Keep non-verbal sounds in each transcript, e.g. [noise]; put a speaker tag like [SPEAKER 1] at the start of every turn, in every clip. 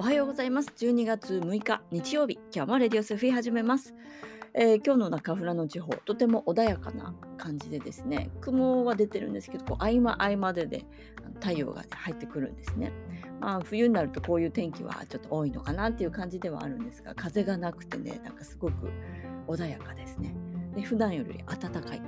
[SPEAKER 1] おはようございます。12月6日日曜日。今日もレディオスフィー始めます、えー今日の中村の地方とても穏やかな感じでですね雲は出てるんですけどこう合間合間でであの太陽が、ね、入ってくるんですね。まあ冬になるとこういう天気はちょっと多いのかなっていう感じではあるんですが風がなくてねなんかすごく穏やかですね。で普段より暖かい、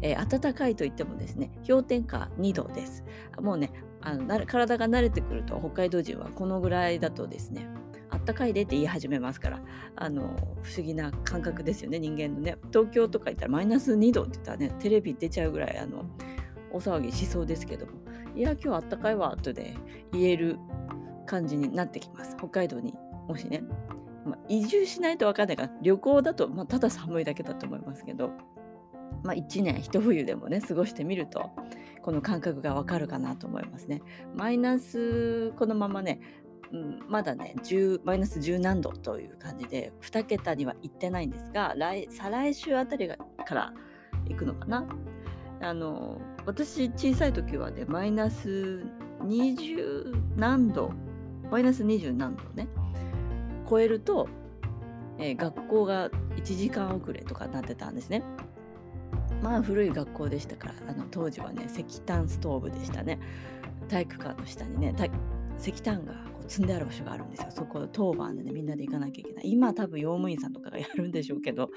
[SPEAKER 1] えー暖かいといってもですね氷点下2度です。もうねあのな体が慣れてくると北海道人はこのぐらいだとですねあったかいでって言い始めますからあの不思議な感覚ですよね人間のね。東京とか行ったらマイナス2度って言ったらねテレビ出ちゃうぐらいあの大騒ぎしそうですけども。いや今日あったかいわとで言える感じになってきます。北海道にもしね、まあ、移住しないと分かんないから旅行だと、まあ、ただ寒いだけだと思いますけど。まあ、1年一冬でもね過ごしてみるとこの感覚がわかるかなと思いますね。マイナスこのままね、うん、まだね10マイナス10何度という感じで2桁には行ってないんですが来再来週あたりから行くのかな。あの私小さい時はねマイナス20何度マイナス20何度ね超えると、えー学校が1時間遅れとかなってたんですね。まあ古い学校でしたからあの当時はね石炭ストーブでしたね。体育館の下にね石炭がこう積んである場所があるんですよ。そこ当番でねみんなで行かなきゃいけない。今多分用務員さんとかがやるんでしょうけど、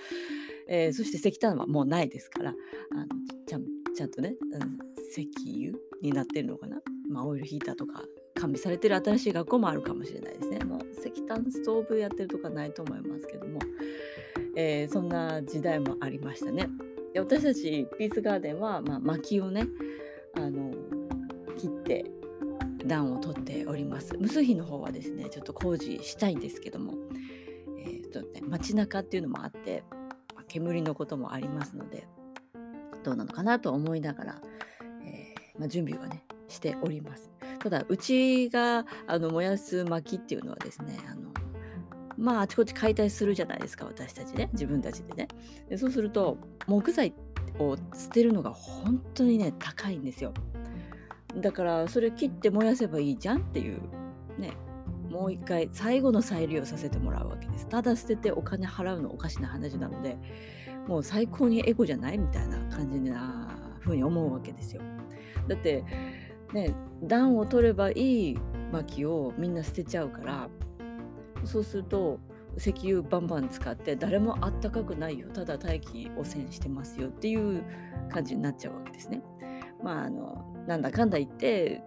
[SPEAKER 1] えーそして石炭はもうないですからあのちゃんちゃんとね、うん石油になってるのかな、まあ、オイルヒーターとか完備されてる新しい学校もあるかもしれないですね。もう石炭ストーブやってるとかないと思いますけども、えーそんな時代もありましたね。で私たちピースガーデンは、まあ、薪をねあの切って暖を取っております。無数碑の方はですねちょっと工事したいんですけども、えーちょっとね、街中っていうのもあって、まあ煙のこともありますのでどうなのかなと思いながら、えーまあ、準備はねしております。ただうちがあの燃やす薪っていうのはですねあのまああちこち解体するじゃないですか私たちね。自分たちでね。でそうすると木材を捨てるのが本当にね高いんですよ。だからそれ切って燃やせばいいじゃんっていうね。もう一回最後の再利用させてもらうわけです。ただ捨ててお金払うのおかしな話なのでもう最高にエコじゃない？みたいな感じな風に思うわけですよ。だってね暖を取ればいい薪をみんな捨てちゃうからそうすると石油バンバン使って誰もあったかくないよただ大気汚染してますよっていう感じになっちゃうわけですね。まああのなんだかんだ言って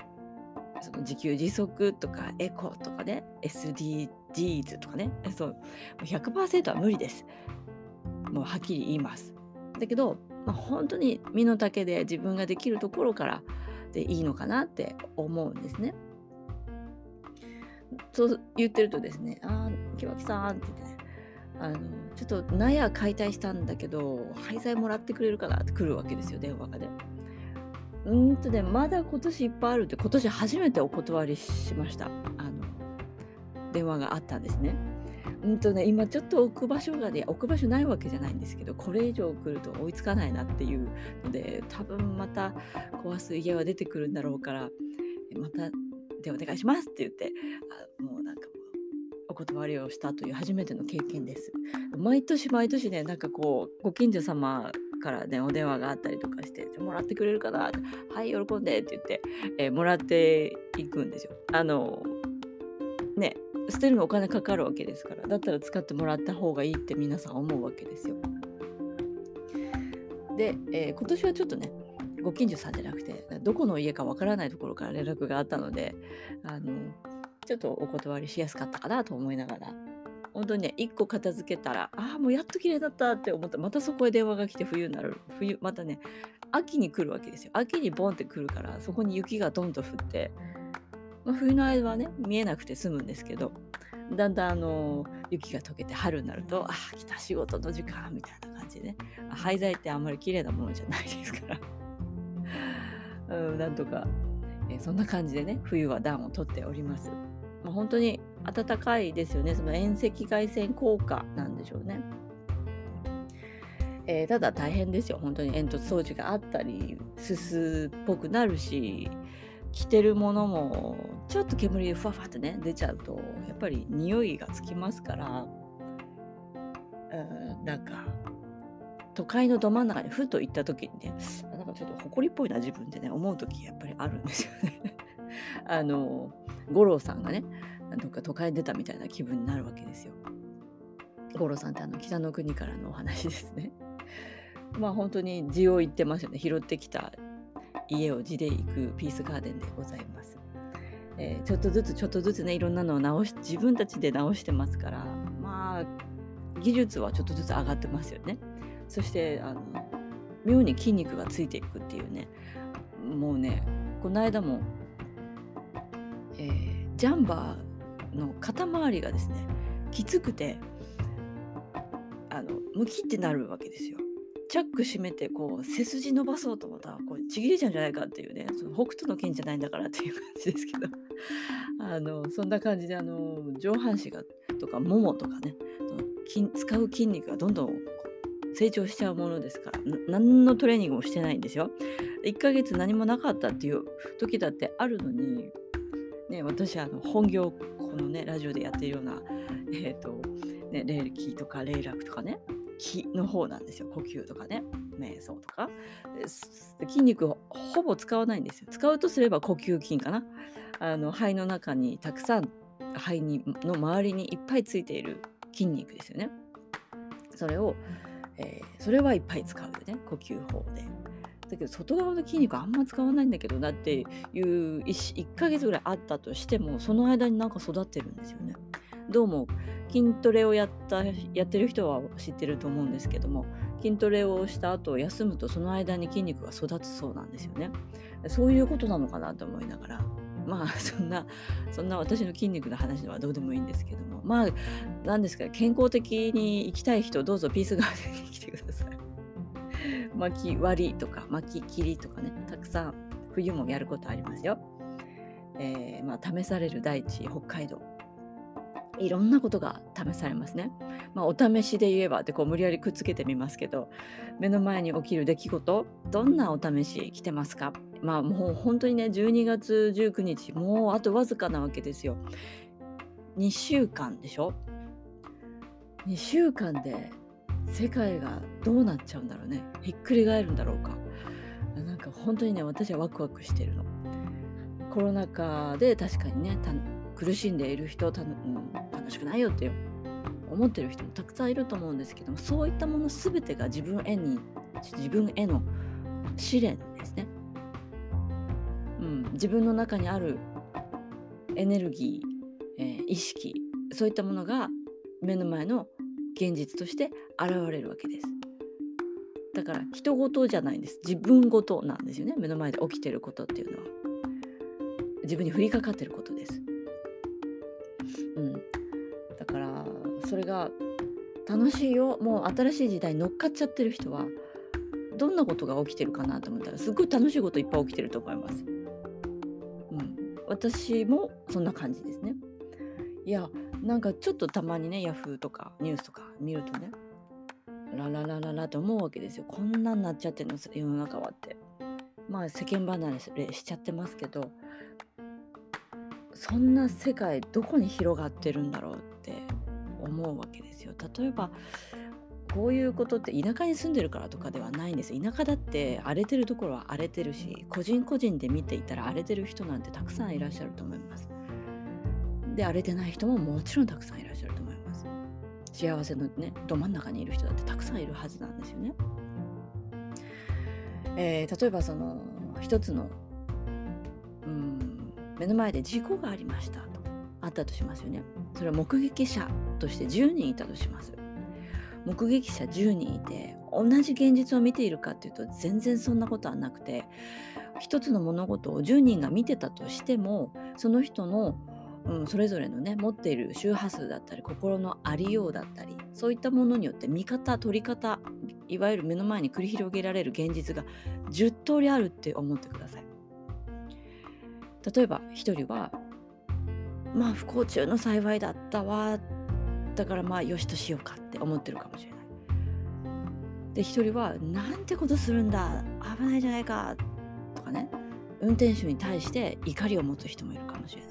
[SPEAKER 1] その自給自足とかエコとかね SDGs とかねそう100%は無理です。もうはっきり言います。だけど、まあ、本当に身の丈で自分ができるところからでいいのかなって思うんですね。そう言ってるとですね、あー、木脇さんって言ってね、あの、ちょっと納屋解体したんだけど、廃材もらってくれるかなって来るわけですよ、電話がね。うんとね、まだ今年いっぱいあるって、今年初めてお断りしました。あの、電話があったんですね。うんとね、今ちょっと置く場所がね、置く場所ないわけじゃないんですけど、これ以上来ると追いつかないなっていうので、多分また壊す家は出てくるんだろうから、またでお願いしますって言って、あもうなんかお断りをしたという初めての経験です。毎年毎年ね、なんかこう、ご近所様からね、お電話があったりとかして、もらってくれるかなはい、喜んでって言って、えーもらっていくんですよ。あの、ね、捨てるのお金かかるわけですから、だったら使ってもらった方がいいって皆さん思うわけですよ。で、えー今年はちょっとね、ご近所さんじゃなくて、どこの家かわからないところから連絡があったので、あの、ちょっとお断りしやすかったかなと思いながら、本当にね、1個片付けたら、ああ、もうやっと綺麗だったって思ったまたそこへ電話が来て冬になる。冬、またね、秋に来るわけですよ。秋にボンって来るから、そこに雪がドンと降って、まあ、冬の間はね、見えなくて済むんですけど、だんだんあの雪が溶けて春になると、ああ、来た仕事の時間みたいな感じでね、あ廃材ってあんまり綺麗なものじゃないですから。うん、なんとか、えーそんな感じでね冬は暖をとっております。まあ、本当に暖かいですよねその遠赤外線効果なんでしょうね。えーただ大変ですよ本当に煙突掃除があったりすすっぽくなるし着てるものもちょっと煙ふわふわってね出ちゃうとやっぱり匂いがつきますからうんなんか都会のど真ん中にふと行った時にねなんかちょっと埃っぽいな自分でね思う時やっぱりあるんですよね。[laughs] あの五郎さんがねどっか都会に出たみたいな気分になるわけですよ。五郎さんってあの北の国からのお話ですね。[laughs] まあ本当に字を言ってますよね。拾ってきた家を地で行くピースガーデンでございます。えー、ちょっとずつちょっとずつねいろんなのを直し自分たちで直してますからまあ技術はちょっとずつ上がってますよね。そしてあの妙に筋肉がついていくっていうねもうねこの間も、えー、ジャンバーの肩周りがですねきつくてあのムキってなるわけですよ。チャック閉めてこう背筋伸ばそうと思ったらこうちぎれちゃうんじゃないかっていうねその北斗の剣じゃないんだからっていう感じですけど [laughs] あのそんな感じであの上半身がとかももとかねその筋使う筋肉がどんどん成長しちゃうものですから何のトレーニングもしてないんですよ。1ヶ月何もなかったっていう時だってあるのに、ね、私あの本業このねラジオでやってるような、えーとね、霊気とか霊楽とかね気の方なんですよ。呼吸とかね瞑想とか。筋肉をほぼ使わないんですよ。使うとすれば呼吸筋かな。あの肺の中にたくさん肺にの周りにいっぱいついている筋肉ですよね。それを、えー、それはいっぱい使うよね呼吸法で。だけど外側の筋肉あんま使わないんだけどなっていう 1, 1ヶ月ぐらいあったとしてもその間になんか育ってるんですよね。どうも筋トレをやったやってる人は知ってると思うんですけども筋トレをした後休むとその間に筋肉が育つそうなんですよね。そういうことなのかなと思いながら。まあそんなそんな私の筋肉の話はどうでもいいんですけども。まあ何ですか健康的に生きたい人どうぞピースガーデンに来てください。[laughs] 巻き割りとか巻き切りとかね。たくさん冬もやることありますよ、えー、まあ試される大地北海道。いろんなことが試されますね。まあ、お試しで言えばってこう無理やりくっつけてみますけど目の前に起きる出来事どんなお試し来てますか？まあもう本当にね12月19日もうあとわずかなわけですよ。2週間でしょ ?2 週間で世界がどうなっちゃうんだろうねひっくり返るんだろうかなんか本当にね私はワクワクしてるの。コロナ禍で確かにね苦しんでいる人た、うん、楽しくないよって思ってる人もたくさんいると思うんですけどもそういったもの全てが自分へに自分への試練ですね、うん、自分の中にあるエネルギー、えー、意識そういったものが目の前の現実として現れるわけです。だから人事じゃないんです。自分事なんですよね。目の前で起きてることっていうのは。自分に降りかかってることです。うん、だからそれが楽しいよ。もう新しい時代に乗っかっちゃってる人はどんなことが起きてるかなと思ったらすっごい楽しいこといっぱい起きてると思います。私もそんな感じですね。いやなんかちょっとたまにねヤフーとかニュースとか見るとねラララララと思うわけですよこんなんなっちゃってるの世の中はってまあ世間離れしちゃってますけどそんな世界どこに広がってるんだろうって思うわけですよ。例えばこういうことって田舎に住んでるからとかではないんです田舎だって荒れてるところは荒れてるし個人個人で見ていたら荒れてる人なんてたくさんいらっしゃると思います。で荒れてない人ももちろんたくさんいらっしゃると思います。幸せのねど真ん中にいる人だってたくさんいるはずなんですよね。えー、例えばその一つのうん目の前で事故がありましたとあったとしますよねそれは目撃者として10人いたとします目撃者10人いて同じ現実を見ているかっていうと全然そんなことはなくて一つの物事を10人が見てたとしてもその人の、うん、それぞれのね持っている周波数だったり心のありようだったりそういったものによって見方取り方いわゆる目の前に繰り広げられる現実が10通りあるって思ってください。例えば一人はまあ不幸中の幸いだったわだからまあよしとしようかって思ってるかもしれない。で一人はなんてことするんだ危ないじゃないかとかね運転手に対して怒りを持つ人もいるかもしれない。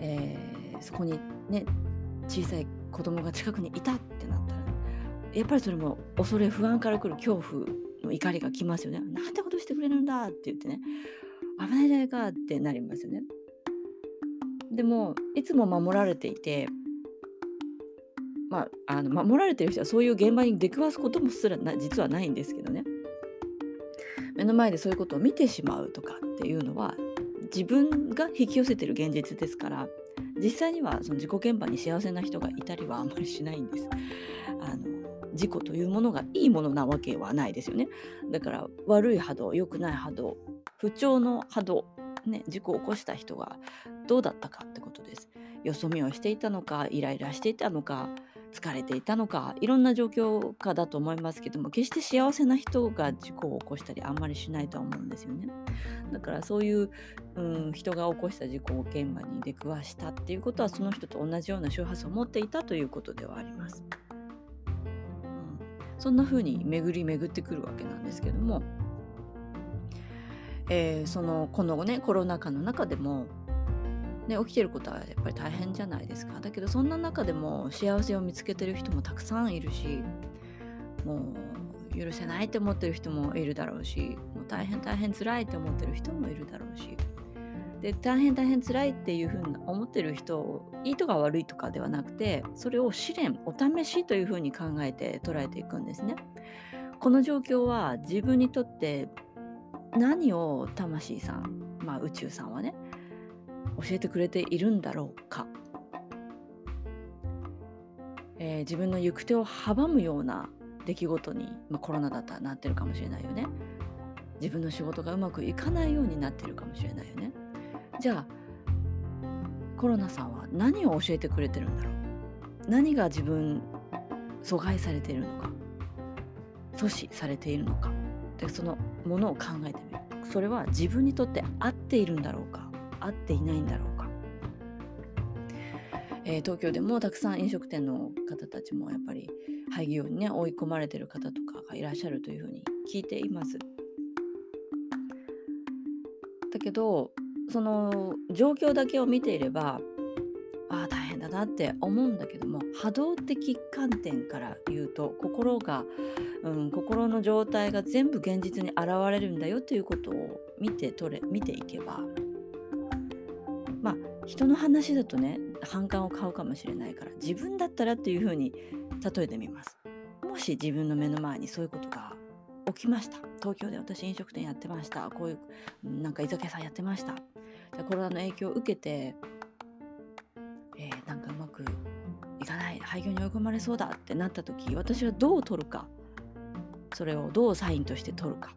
[SPEAKER 1] えー、そこにね小さい子供が近くにいたってなったらやっぱりそれも恐れ不安から来る恐怖の怒りがきますよね。なんてことしてくれるんだって言ってね危ないじゃないかってなりますよね。でもいつも守られていてまあ、あの守られてる人はそういう現場に出くわすこともすらな実はないんですけどね目の前でそういうことを見てしまうとかっていうのは自分が引き寄せてる現実ですから実際にはその事故現場に幸せな人がいたりはあんまりしないんです。あの事故というものがいいものなわけはないですよね。だから悪い波動良くない波動不調の波動ね、事故を起こした人がどうだったかってことです。よそ見をしていたのかイライラしていたのか疲れていたのかいろんな状況下だと思いますけども決して幸せな人が事故を起こしたりあんまりしないとは思うんですよね。だからそういう、うん、人が起こした事故を現場に出くわしたっていうことはその人と同じような周波数を持っていたということではあります。うん、そんな風に巡り巡ってくるわけなんですけども、えー、そのこのねコロナ禍の中でもね、起きてることはやっぱり大変じゃないですかだけどそんな中でも幸せを見つけてる人もたくさんいるしもう許せないって思ってる人もいるだろうしもう大変大変辛いって思ってる人もいるだろうしで大変大変辛いっていうふうに思ってる人いいとか悪いとかではなくてそれを試練お試しというふうに考えて捉えていくんですね。この状況は自分にとって何を魂さん、まあ、宇宙さんはね教えてくれているんだろうか、えー、自分の行く手を阻むような出来事に、まあ、コロナだったらなってるかもしれないよね。自分の仕事がうまくいかないようになってるかもしれないよね。じゃあコロナさんは何を教えてくれてるんだろう？何が自分阻害されているのか？阻止されているのか？でそのものを考えてみる。それは自分にとって合っているんだろうか？合っていないんだろうか、えー、東京でもたくさん飲食店の方たちもやっぱり廃業にね追い込まれてる方とかがいらっしゃるというふうに聞いています。だけどその状況だけを見ていればああ大変だなって思うんだけども波動的観点から言うと心が、うん、心の状態が全部現実に現れるんだよということを見て取れ見ていけば人の話だとね反感を買うかもしれないから自分だったらっていうふうに例えてみます。もし自分の目の前にそういうことが起きました。東京で私飲食店やってました。こういうなんか居酒屋さんやってました。コロナの影響を受けて、えー、なんかうまくいかない廃業に追い込まれそうだってなった時私はどう取るか。それをどうサインとして取るか。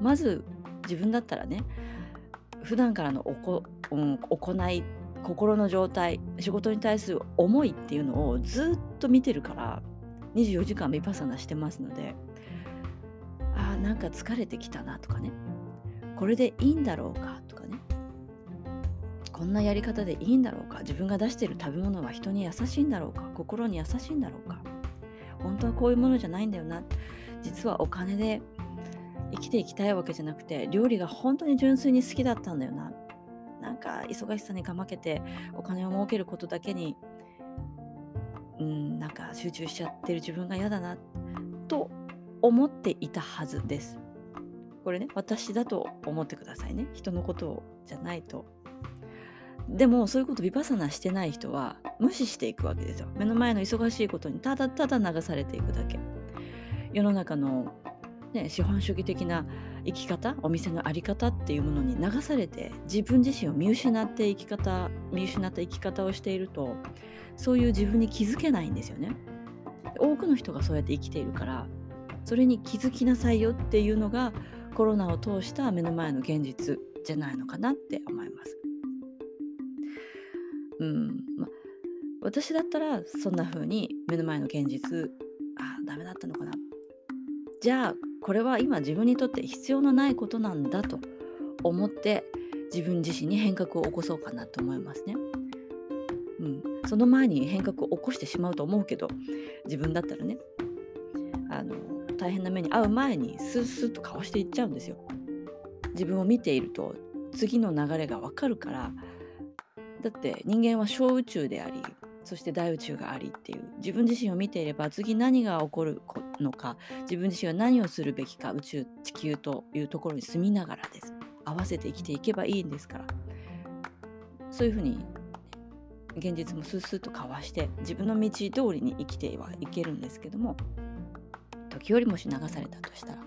[SPEAKER 1] まず自分だったらね普段からのおこ、うん、行い心の状態仕事に対する思いっていうのをずっと見てるから24時間ビパサナしてますのであーなんか疲れてきたなとかね。これでいいんだろうかとかね。こんなやり方でいいんだろうか。自分が出してる食べ物は人に優しいんだろうか。心に優しいんだろうか。本当はこういうものじゃないんだよな。実はお金で生きていきたいわけじゃなくて料理が本当に純粋に好きだったんだよな。なんか忙しさにかまけてお金を儲けることだけにうんなんか集中しちゃってる自分が嫌だなと思っていたはずです。これね私だと思ってくださいね。人のことじゃないと。でもそういうことビパサナしてない人は無視していくわけですよ。目の前の忙しいことにただただ流されていくだけ。世の中のね、資本主義的な生き方お店の在り方っていうものに流されて自分自身を見失って生き方見失った生き方をしているとそういう自分に気づけないんですよね。多くの人がそうやって生きているからそれに気づきなさいよっていうのがコロナを通した目の前の現実じゃないのかなって思います。うんま、私だったらそんな風に目の前の現実あダメだったのかなじゃあこれは今自分にとって必要のないことなんだと思って自分自身に変革を起こそうかなと思いますね。うん、その前に変革を起こしてしまうと思うけど自分だったらねあの大変な目に遭う前にスースーとかわしていっちゃうんですよ。自分を見ていると次の流れがわかるからだって人間は小宇宙でありそして大宇宙がありっていう。自分自身を見ていれば次何が起こるのか。自分自身は何をするべきか。宇宙地球というところに住みながらです。合わせて生きていけばいいんですから。そういうふうに現実もスースーとかわして自分の道通りに生きてはいけるんですけども時折もし流されたとしたら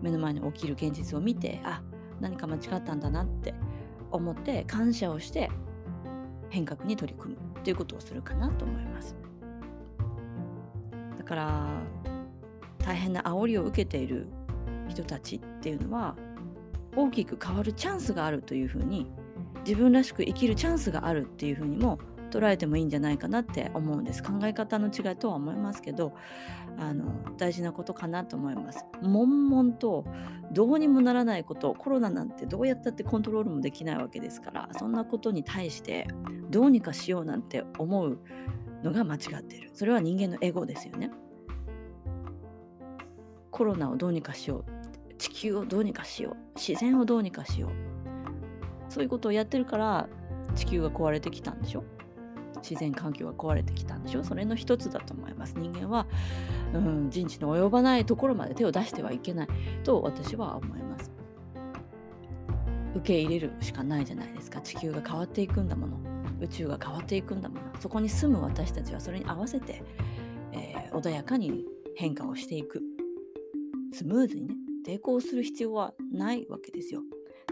[SPEAKER 1] 目の前に起きる現実を見てあ何か間違ったんだなって思って感謝をして変革に取り組む。ということをするかなと思います。だから大変な煽りを受けている人たちっていうのは大きく変わるチャンスがあるというふうに自分らしく生きるチャンスがあるっていうふうにも捉えてもいいんじゃないかなって思うんです。考え方の違いとは思いますけどあの大事なことかなと思います。悶々とどうにもならないことコロナなんてどうやったってコントロールもできないわけですからそんなことに対してどうにかしようなんて思うのが間違っている。それは人間のエゴですよね。コロナをどうにかしよう。地球をどうにかしよう。自然をどうにかしよう。そういうことをやってるから地球が壊れてきたんでしょ。自然環境が壊れてきたんでしょ？それの一つだと思います。人間は、うん、人知の及ばないところまで手を出してはいけないと私は思います。受け入れるしかないじゃないですか。地球が変わっていくんだもの。宇宙が変わっていくんだもの。そこに住む私たちはそれに合わせて、えー、穏やかに変化をしていく。スムーズにね抵抗する必要はないわけですよ。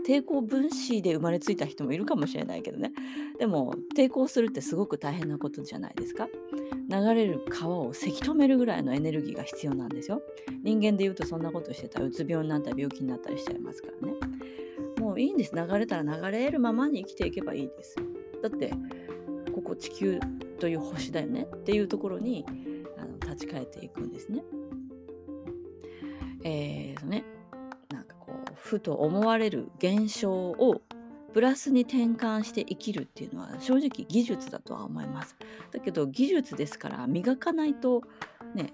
[SPEAKER 1] 抵抗分子で生まれついた人もいるかもしれないけどね。でも抵抗するってすごく大変なことじゃないですか。流れる川をせき止めるぐらいのエネルギーが必要なんですよ。人間で言うとそんなことしてたらうつ病になったり病気になったりしちゃいますからね。もういいんです。流れたら流れるままに生きていけばいいですだってここ地球という星だよね。っていうところにあの立ち返っていくんですね。えーとね。ふと思われる現象をプラスに転換して生きるっていうのは正直技術だとは思います。だけど技術ですから磨かないとね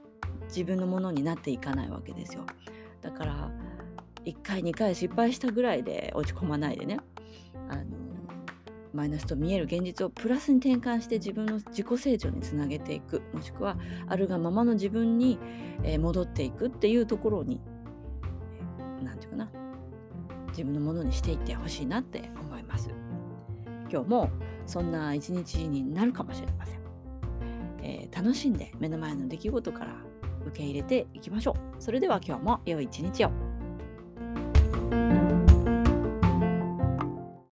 [SPEAKER 1] 自分のものになっていかないわけですよ。だから1回2回失敗したぐらいで落ち込まないでねあのマイナスと見える現実をプラスに転換して自分の自己成長につなげていくもしくはあるがままの自分に戻っていくっていうところに何て言うかな自分のものにしていってほしいなって思います。今日もそんな一日になるかもしれません、えー、楽しんで目の前の出来事から受け入れていきましょう。それでは今日も良い一日を。